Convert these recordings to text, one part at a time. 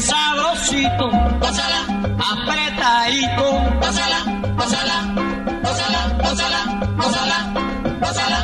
sabrosito, pásala, apretadito, pásala, pásala, pásala, pásala, pásala, pásala.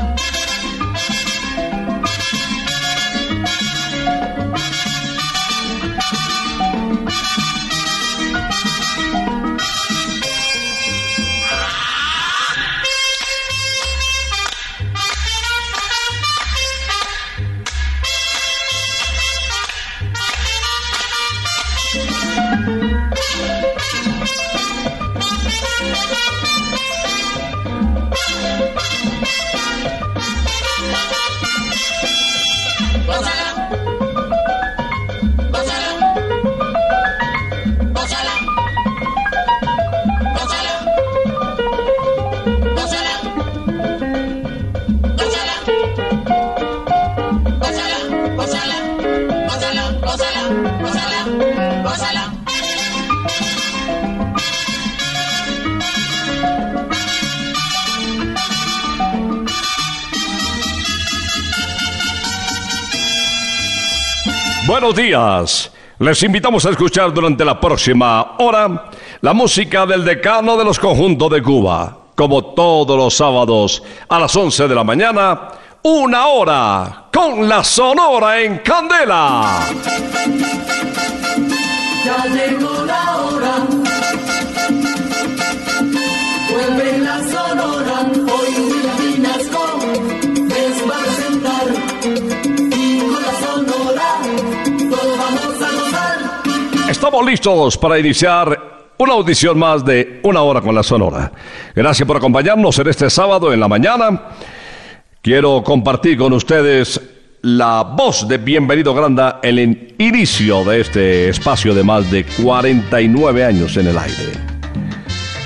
Buenos días. Les invitamos a escuchar durante la próxima hora la música del decano de los conjuntos de Cuba. Como todos los sábados a las 11 de la mañana, una hora con la Sonora en Candela. Ya llegó la hora. Estamos listos para iniciar una audición más de Una Hora con la Sonora. Gracias por acompañarnos en este sábado en la mañana. Quiero compartir con ustedes la voz de Bienvenido Granda en el inicio de este espacio de más de 49 años en el aire.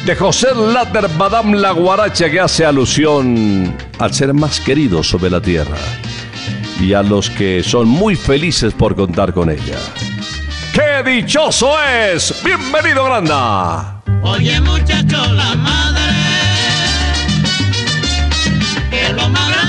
De José Latter Badam La Guaracha que hace alusión al ser más querido sobre la tierra y a los que son muy felices por contar con ella. ¡Qué dichoso es! ¡Bienvenido Granda! Oye muchacho, la madre es lo más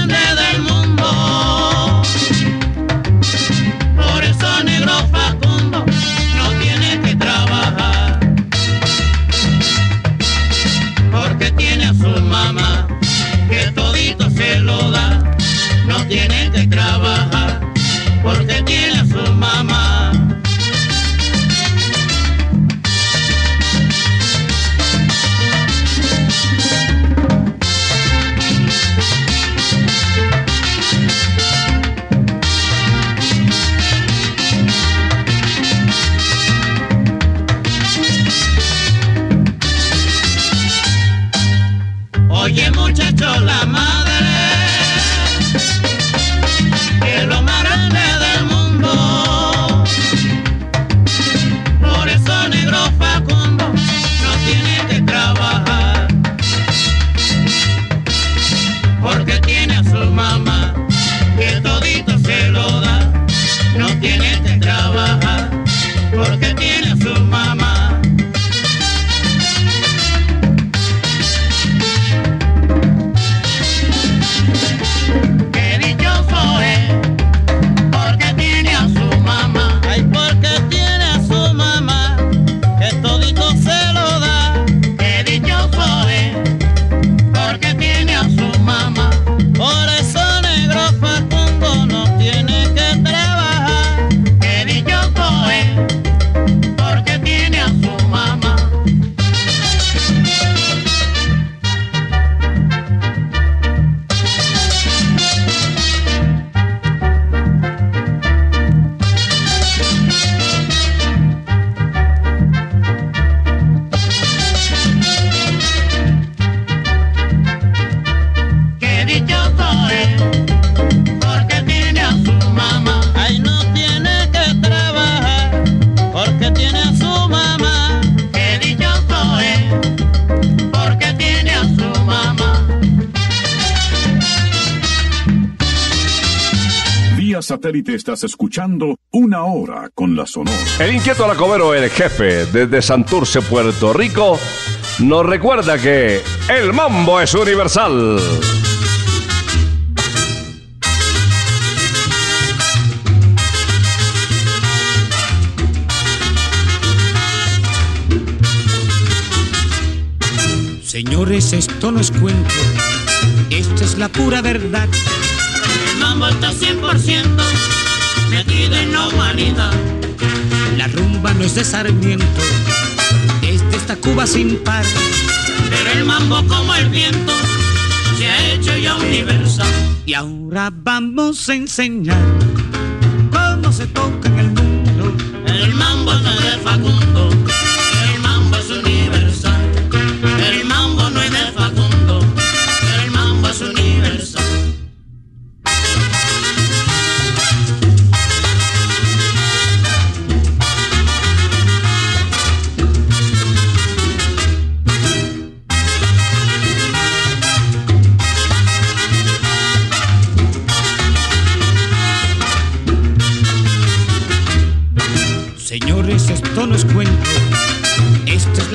satélite estás escuchando Una Hora con la Sonora. El inquieto Alacobero, el jefe, desde Santurce, Puerto Rico, nos recuerda que el mambo es universal. Señores, esto no es cuento, esta es la pura verdad. El mambo está 100% metido en la humanidad. La rumba no es de Sarmiento, es de esta Cuba sin par. Pero el mambo como el viento se ha hecho ya universal. Y ahora vamos a enseñar cómo se toca en el mundo. El mambo no es de Facundo,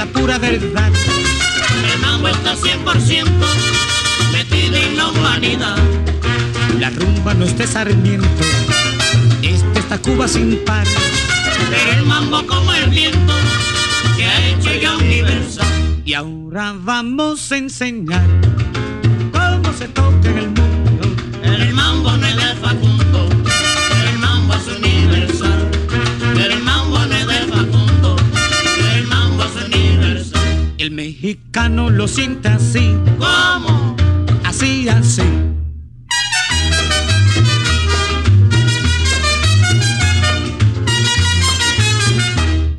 la pura verdad. El mambo está 100% metido en la humanidad. La rumba no es de Sarmiento, es de esta Cuba sin par. Pero el mambo como el viento se ha hecho ya universal. Y ahora vamos a enseñar cómo se toca en el mundo. Mexicano lo siente así, ¿Cómo? así, así.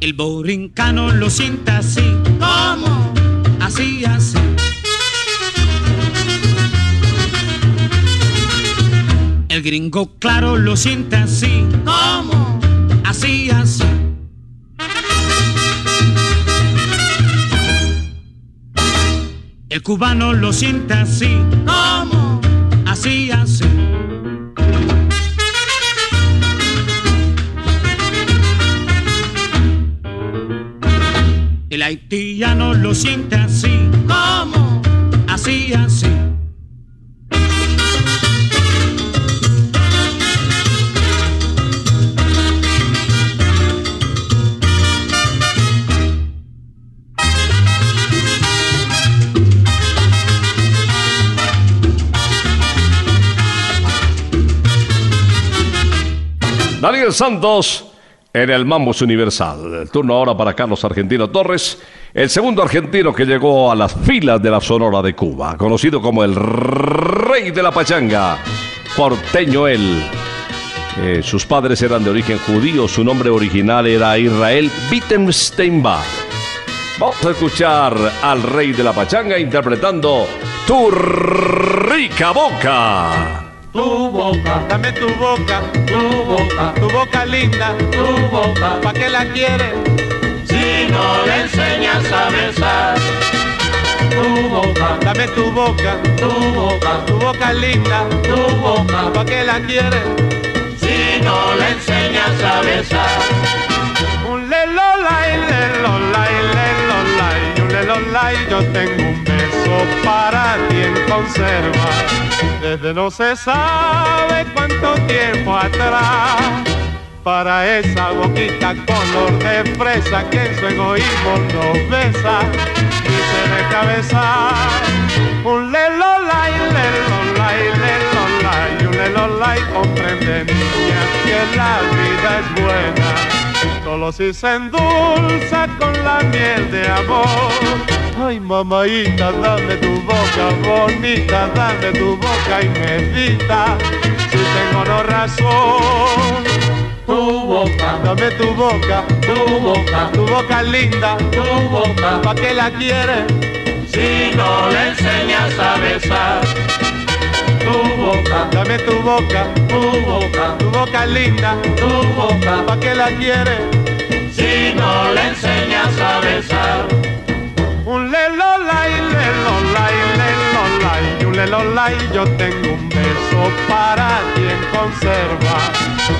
El borincano lo siente así, ¿Cómo? así, así. El gringo claro lo siente así, ¿Cómo? así, así. El cubano lo siente así, ¿Cómo? así, así. El haitiano lo siente así, ¿Cómo? así, así. Daniel Santos en el Mambos Universal. El turno ahora para Carlos Argentino Torres, el segundo argentino que llegó a las filas de la Sonora de Cuba, conocido como el Rey de la Pachanga, porteño él. Eh, sus padres eran de origen judío, su nombre original era Israel Wittensteinbach. Vamos a escuchar al Rey de la Pachanga interpretando Tu rica boca. Tu boca, dame tu boca, tu boca, tu boca linda, tu boca, ¿pa' qué la quieres? Si no le enseñas a besar, Tu boca, dame tu boca, tu boca, tu boca linda, tu boca, ¿pa' qué la quieres? si no le enseñas a besar. Un lelolay, lelolay, lelolay, un lelolay, yo tengo un beso para ti en conserva. Desde no se sabe cuánto tiempo atrás. Para esa boquita color de fresa que en su egoísmo nos besa y se deja besar. Un lelolay, lelolay, lelolay, un lelolay comprende niña que la vida es buena solo si se endulza con la miel de amor. Ay, mamaita, dame tu boca bonita, dame tu boca y medita, si tengo no razón. Tu boca, Dame tu boca, tu boca, tu boca linda, tu boca, ¿pa' qué la quieres? si no le enseñas a besar. Tu boca, Dame tu boca, tu boca, tu boca linda, tu boca, ¿pa' qué la quieres? si no le enseñas a besar. Un lelolay, lelolay, lelolay, un lelolay, yo tengo un beso para ti en conserva.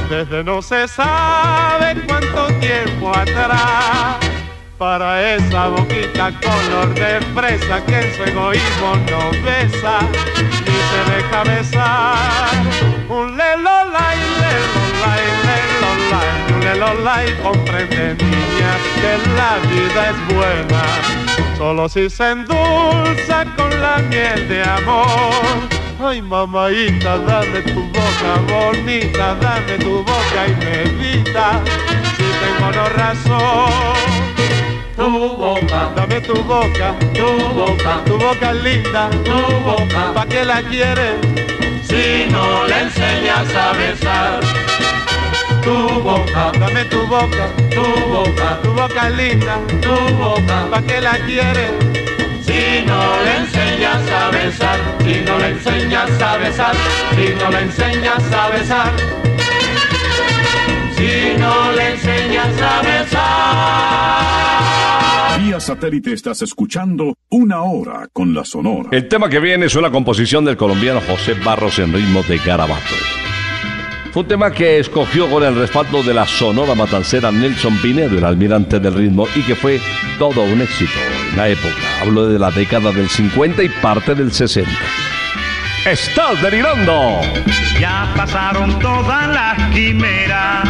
Desde no se sabe cuánto tiempo atrás. Para esa boquita color de fresa que en su egoísmo no besa se deja besar. Un lelolay, lelolay, lelolay, un lelolay, comprende niña que la vida es buena solo si se endulza con la miel de amor. Ay, mamaita, dame tu boca bonita, dame tu boca y medita, si tengo no razón. Tu boca, Dame tu boca, tu boca, tu boca linda, tu boca. ¿pa' qué la quieres? Si no le enseñas a besar. Tu boca, Dame tu boca, tu boca, tu boca linda, tu boca. ¿pa' qué la quieres? Si no le enseñas a besar, si no le enseñas a besar, si no le enseñas a besar, si no le enseñas a besar. Vía satélite estás escuchando Una Hora con la Sonora. El tema que viene es una composición del colombiano José Barros en ritmo de garabato. Fue un tema que escogió con el respaldo de la sonora matancera Nelson Pinedo, el almirante del ritmo, y que fue todo un éxito en la época. Hablo de la década del 50 y parte del 60. ¡Estás delirando! Ya pasaron todas las quimeras,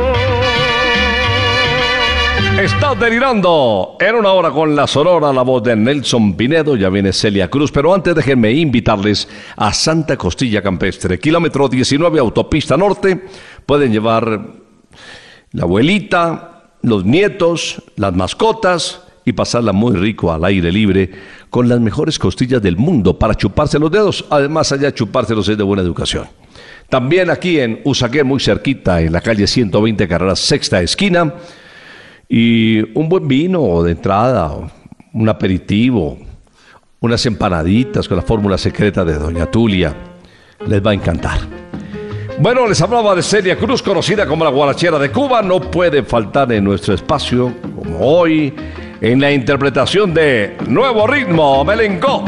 Estás delirando. Era una hora con la sonora, la voz de Nelson Pinedo. Ya viene Celia Cruz. Pero antes déjenme invitarles a Santa Costilla Campestre, kilómetro 19, autopista norte. Pueden llevar la abuelita, los nietos, las mascotas y pasarla muy rico al aire libre con las mejores costillas del mundo para chuparse los dedos. Además, allá chupárselos es de buena educación. También aquí en Usaquén, muy cerquita, en la calle 120, carrera sexta esquina. Y un buen vino de entrada, un aperitivo, unas empanaditas con la fórmula secreta de Doña Tulia. Les va a encantar. Bueno, les hablaba de Celia Cruz, conocida como la guarachera de Cuba. No puede faltar en nuestro espacio, como hoy, en la interpretación de Nuevo Ritmo, Melengó.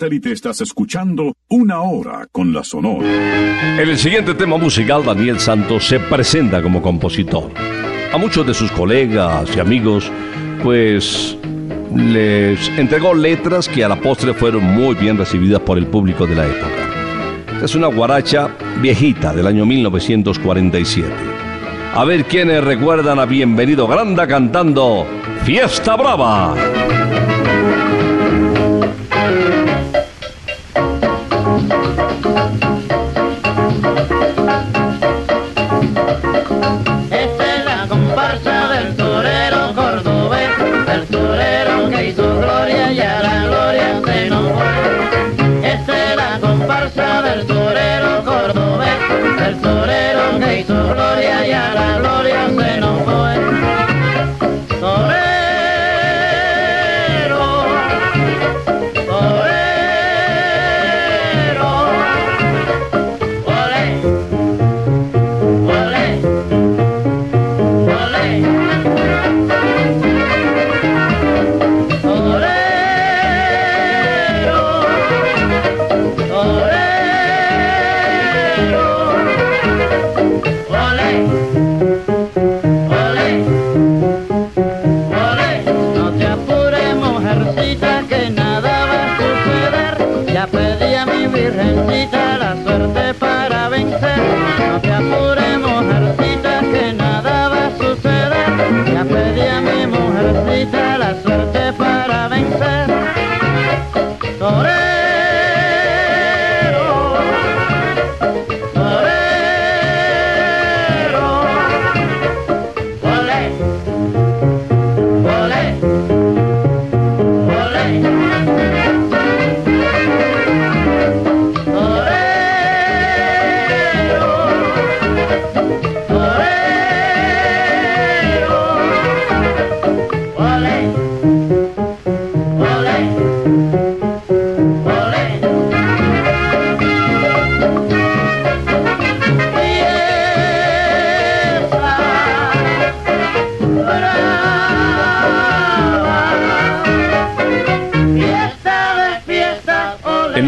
Satélite estás escuchando Una Hora con la Sonora. En el siguiente tema musical, Daniel Santos se presenta como compositor. A muchos de sus colegas y amigos, pues les entregó letras que a la postre fueron muy bien recibidas por el público de la época. Es una guaracha viejita del año 1947. A ver quiénes recuerdan a Bienvenido Granda cantando Fiesta Brava.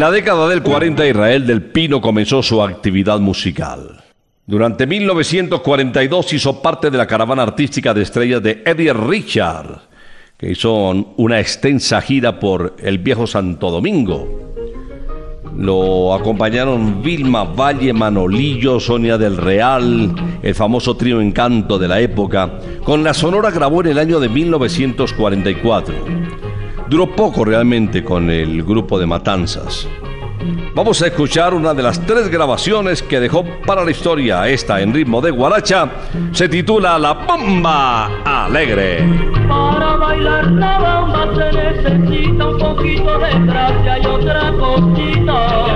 La década del 40 Israel del Pino comenzó su actividad musical. Durante 1942 hizo parte de la caravana artística de estrellas de Eddie Richard, que hizo una extensa gira por el viejo Santo Domingo. Lo acompañaron Vilma Valle, Manolillo, Sonia del Real, el famoso trío Encanto de la época. Con la Sonora grabó en el año de 1944. Duró poco realmente con el grupo de Matanzas. Vamos a escuchar una de las tres grabaciones que dejó para la historia. Esta en ritmo de guaracha se titula La Bomba Alegre. Para bailar la bamba se necesita un poquito de gracia y otra cosita.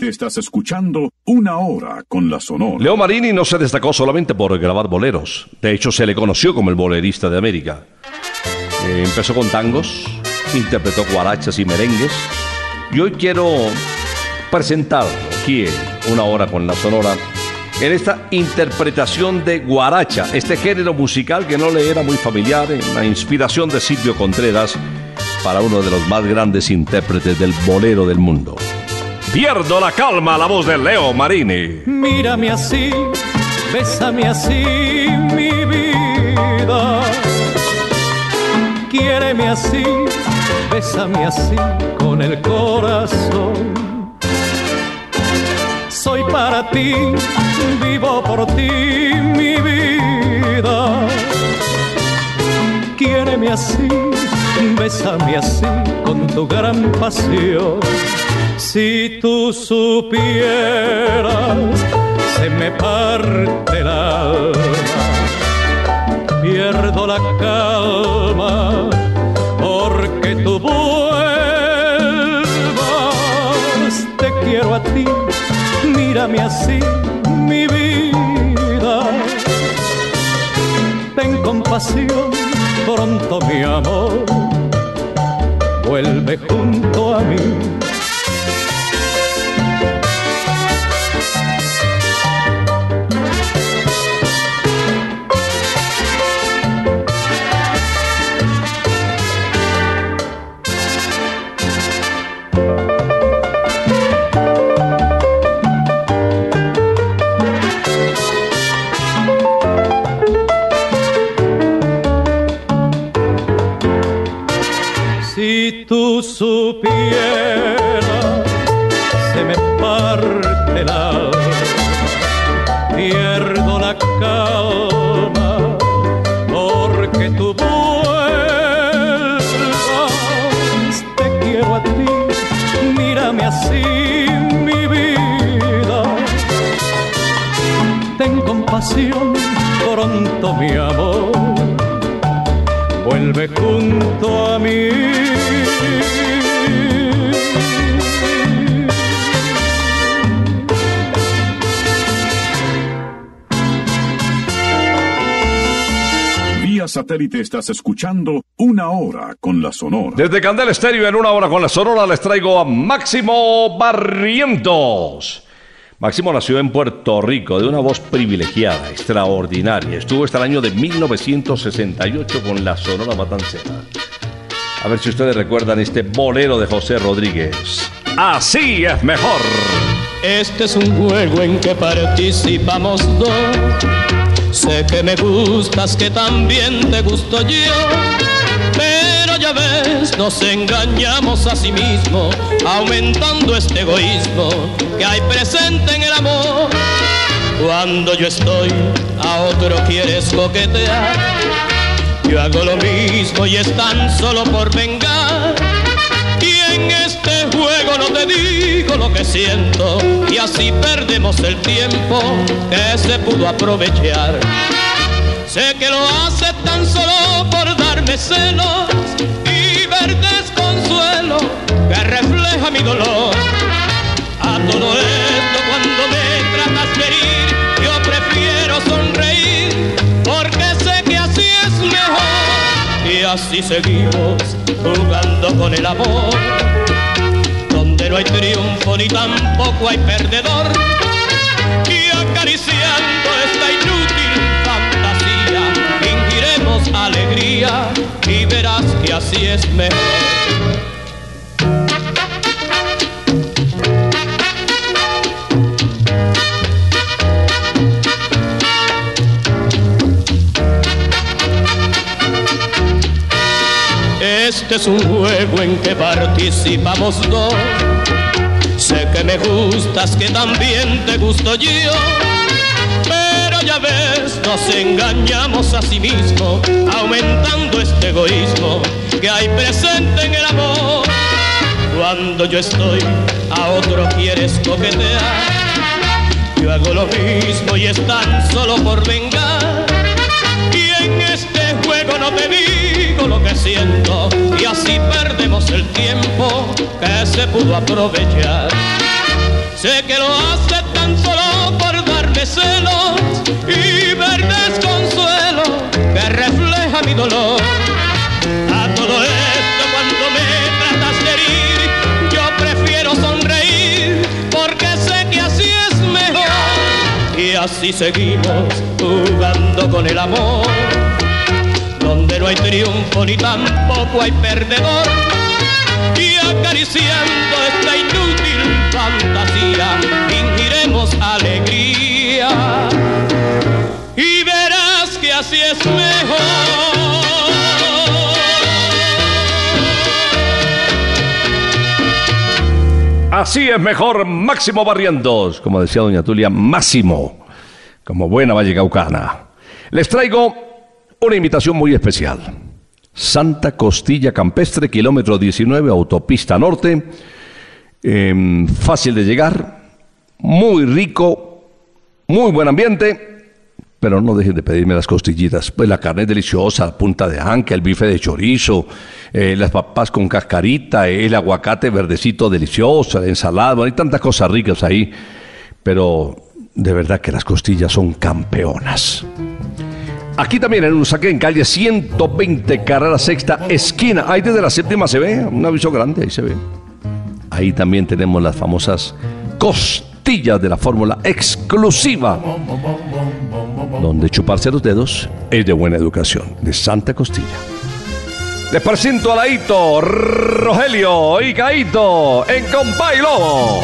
Satélite estás escuchando Una Hora con la Sonora. Leo Marini no se destacó solamente por grabar boleros. De hecho, se le conoció como el bolerista de América. Eh, empezó con tangos, interpretó guarachas y merengues. Y hoy quiero presentar aquí Una Hora con la Sonora en esta interpretación de guaracha, este género musical que no le era muy familiar, en la inspiración de Silvio Contreras para uno de los más grandes intérpretes del bolero del mundo. Pierdo la calma, la voz de Leo Marini. Mírame así, bésame así, mi vida. Quiéreme así, bésame así con el corazón. Soy para ti, vivo por ti, mi vida. Quiéreme así, bésame así con tu gran pasión. Si tú supieras, se me parte el alma, pierdo la calma, porque tú vuelvas. Te quiero a ti, mírame así, mi vida. Ten compasión, pronto mi amor, vuelve junto a mí. Pronto mi amor vuelve junto a mí. Vía satélite estás escuchando Una Hora con la Sonora. Desde Candel Estéreo en una hora con la Sonora les traigo a Máximo Barrientos. Máximo nació en Puerto Rico, de una voz privilegiada, extraordinaria. Estuvo hasta el año de 1968 con la Sonora Matancera. A ver si ustedes recuerdan este bolero de José Rodríguez. Así es mejor. Este es un juego en que participamos dos. Sé que me gustas, que también te gusto yo. Ves, nos engañamos a sí mismos, aumentando este egoísmo que hay presente en el amor. Cuando yo estoy, a otro quieres coquetear. Yo hago lo mismo y es tan solo por vengar. Y en este juego no te digo lo que siento y así perdemos el tiempo que se pudo aprovechar. Sé que lo hace tan solo por darme celos y ver desconsuelo que refleja mi dolor. A todo esto cuando me tratas de herir, yo prefiero sonreír porque sé que así es mejor. Y así seguimos jugando con el amor, donde no hay triunfo ni tampoco hay perdedor. Y acariciando esta inútil y verás que así es mejor. Este es un juego en que participamos dos. Sé que me gustas, que también te gusto yo. Nos engañamos a sí mismos, aumentando este egoísmo que hay presente en el amor. Cuando yo estoy, a otro quieres coquetear. Yo hago lo mismo y es tan solo por vengar. Y en este juego no te digo lo que siento y así perdemos el tiempo que se pudo aprovechar. Sé que lo hace A todo esto cuando me tratas de herir, yo prefiero sonreír porque sé que así es mejor. Y así seguimos jugando con el amor, donde no hay triunfo ni tampoco hay perdedor. Y acariciando esta inútil fantasía, fingiremos alegría. Así es mejor. Así es mejor Máximo Barrientos, como decía doña Tulia, Máximo, como buena vallecaucana. Les traigo una invitación muy especial. Santa Costilla Campestre, kilómetro 19, autopista norte. Em, fácil de llegar, muy rico, muy buen ambiente. Pero no dejen de pedirme las costillitas. Pues la carne es deliciosa, punta de anca, el bife de chorizo, eh, las papas con cascarita, el aguacate verdecito delicioso, la ensalada. Bueno, hay tantas cosas ricas ahí. Pero de verdad que las costillas son campeonas. Aquí también en Usaquén, en calle 120, carrera sexta, esquina. Ahí desde la séptima se ve, un aviso grande, ahí se ve. Ahí también tenemos las famosas costillas de la fórmula exclusiva, donde chuparse los dedos es de buena educación, de Santa Costilla. Les presento a Laito, Rogelio y Caito en Compay Lobo.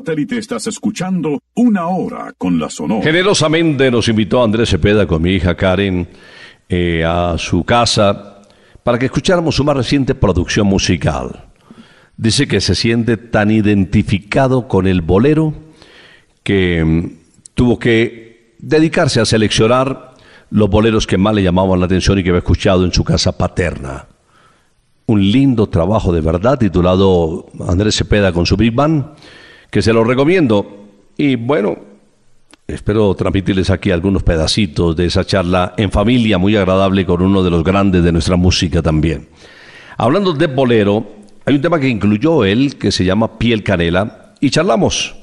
Satélite estás escuchando Una Hora con la Sonora. Generosamente nos invitó Andrés Cepeda con mi hija Karen eh, a su casa para que escucháramos su más reciente producción musical. Dice que se siente tan identificado con el bolero que mm, tuvo que dedicarse a seleccionar los boleros que más le llamaban la atención y que había escuchado en su casa paterna. Un lindo trabajo de verdad titulado Andrés Cepeda con su Big Band, que se lo recomiendo. Y bueno, espero transmitirles aquí algunos pedacitos de esa charla en familia muy agradable con uno de los grandes de nuestra música también. Hablando de bolero, hay un tema que incluyó él que se llama Piel Canela y charlamos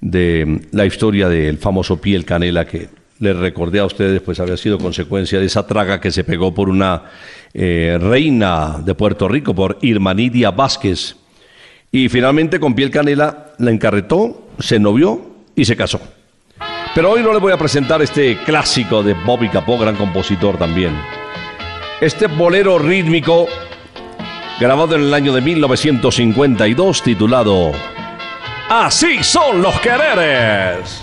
de la historia del famoso Piel Canela que les recordé a ustedes, pues había sido consecuencia de esa traga que se pegó por una eh, reina de Puerto Rico, por Irmanidia Vázquez, y finalmente con piel canela la encarretó, se novió y se casó. Pero hoy no les voy a presentar este clásico de Bobby Capó, gran compositor también. Este bolero rítmico grabado en el año de 1952 titulado Así son los quereres.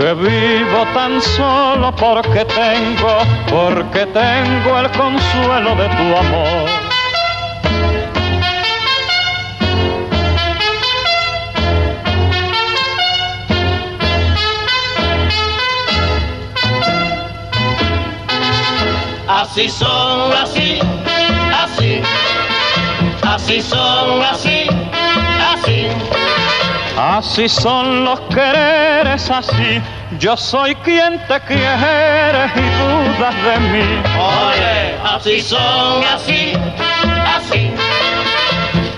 que vivo tan solo porque tengo, porque tengo el consuelo de tu amor. Así son, así, así, así son, así, así. Así son los quereres, así. Yo soy quien te quiere y dudas de mí. Oye, así son, así, así,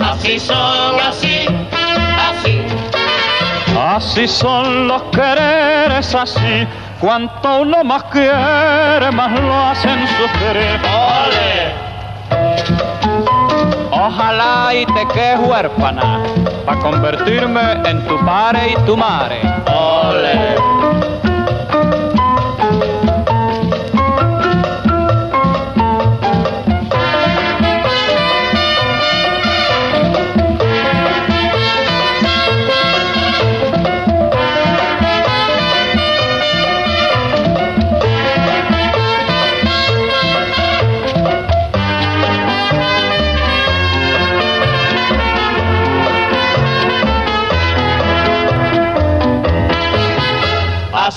así son, así, así. Así son los quereres, así. Cuanto uno más quiere, más lo hacen sufrir. Ole, Ojalá y te quedes huérfana, para convertirme en tu padre y tu madre. ole.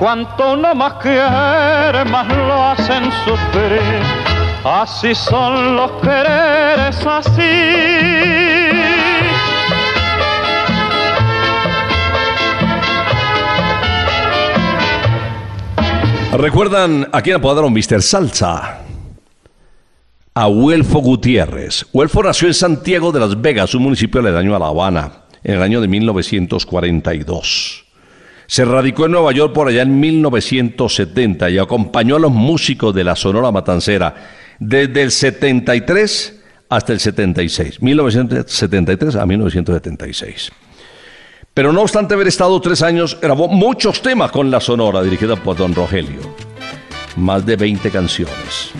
Cuanto uno más quiere, más lo hacen sufrir. Así son los quereres, así. ¿Recuerdan a quién apodaron Mr. Salsa? A Huelfo Gutiérrez. Huelfo nació en Santiago de las Vegas, un municipio aledaño a La Habana, en el año de 1942. Se radicó en Nueva York por allá en 1970 y acompañó a los músicos de la Sonora Matancera desde el 73 hasta el 76, 1973 a 1976. Pero no obstante haber estado tres años, grabó muchos temas con la Sonora, dirigida por Don Rogelio. Más de 20 canciones.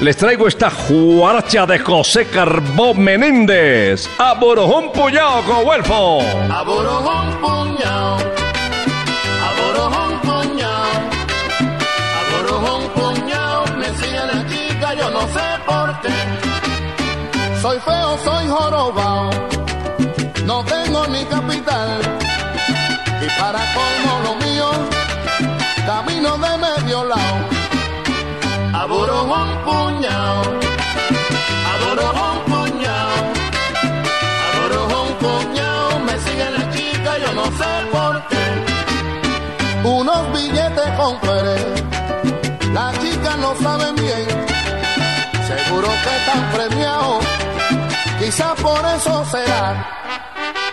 Les traigo esta juaracha de José Carbó Menéndez. A Borojón Puñado con Huelfo. Aborojón Soy feo, soy jorobao, no tengo quizás por eso será.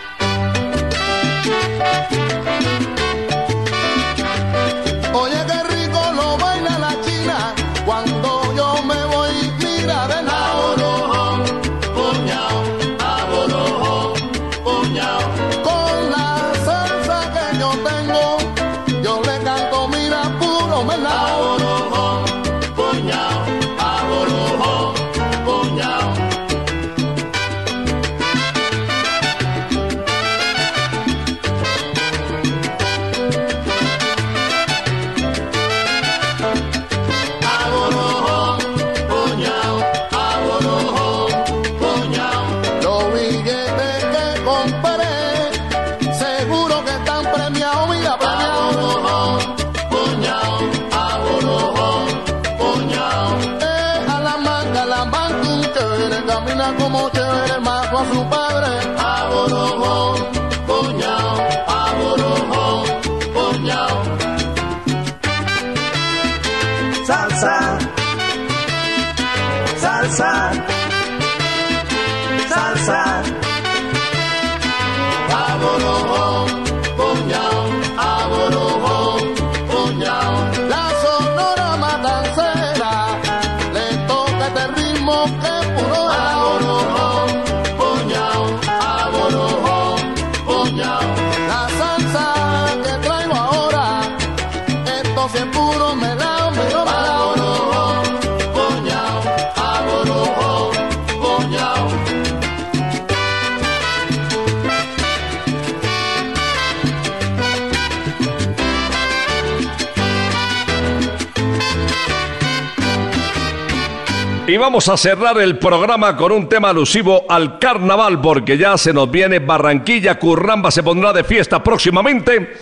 Y vamos a cerrar el programa con un tema alusivo al carnaval, porque ya se nos viene Barranquilla, Curramba se pondrá de fiesta próximamente.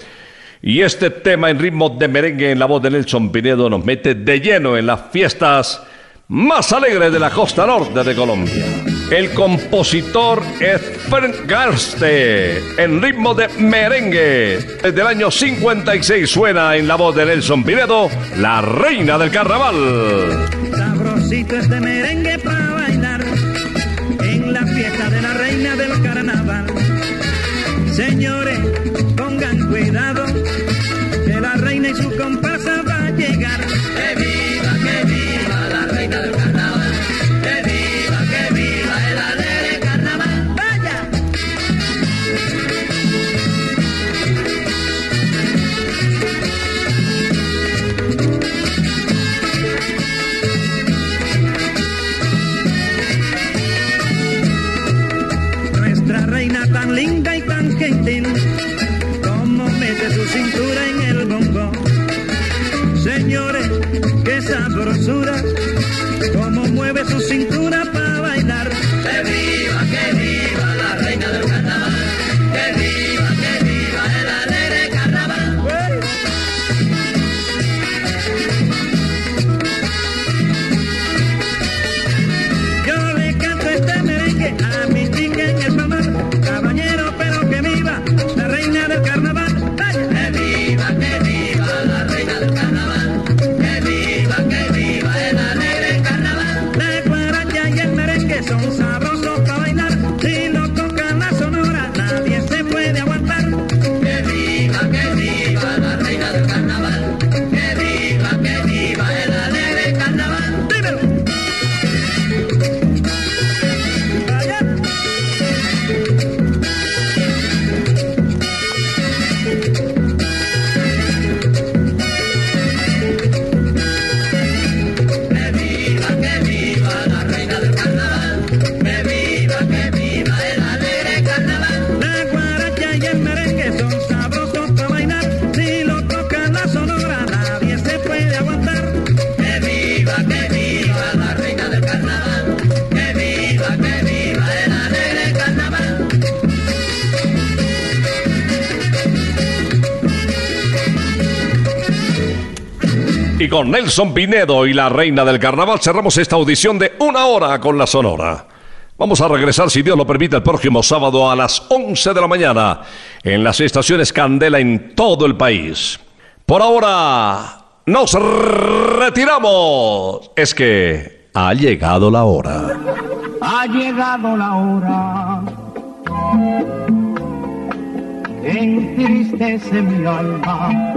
Y este tema en ritmo de merengue en la voz de Nelson Pinedo nos mete de lleno en las fiestas más alegres de la costa norte de Colombia. El compositor es Frank Garste en ritmo de merengue. Desde el año 56 suena en la voz de Nelson Pinedo, la reina del carnaval. Sabrosito este merengue para bailar. En la fiesta de la reina del qué sabrosura, como mueve su cintura con Nelson Pinedo y la reina del carnaval cerramos esta audición de una hora con la Sonora. Vamos a regresar, si Dios lo permite, el próximo sábado a las 11 de la mañana en las estaciones Candela en todo el país. Por ahora, nos retiramos. Es que ha llegado la hora. Ha llegado la hora entristece mi alma.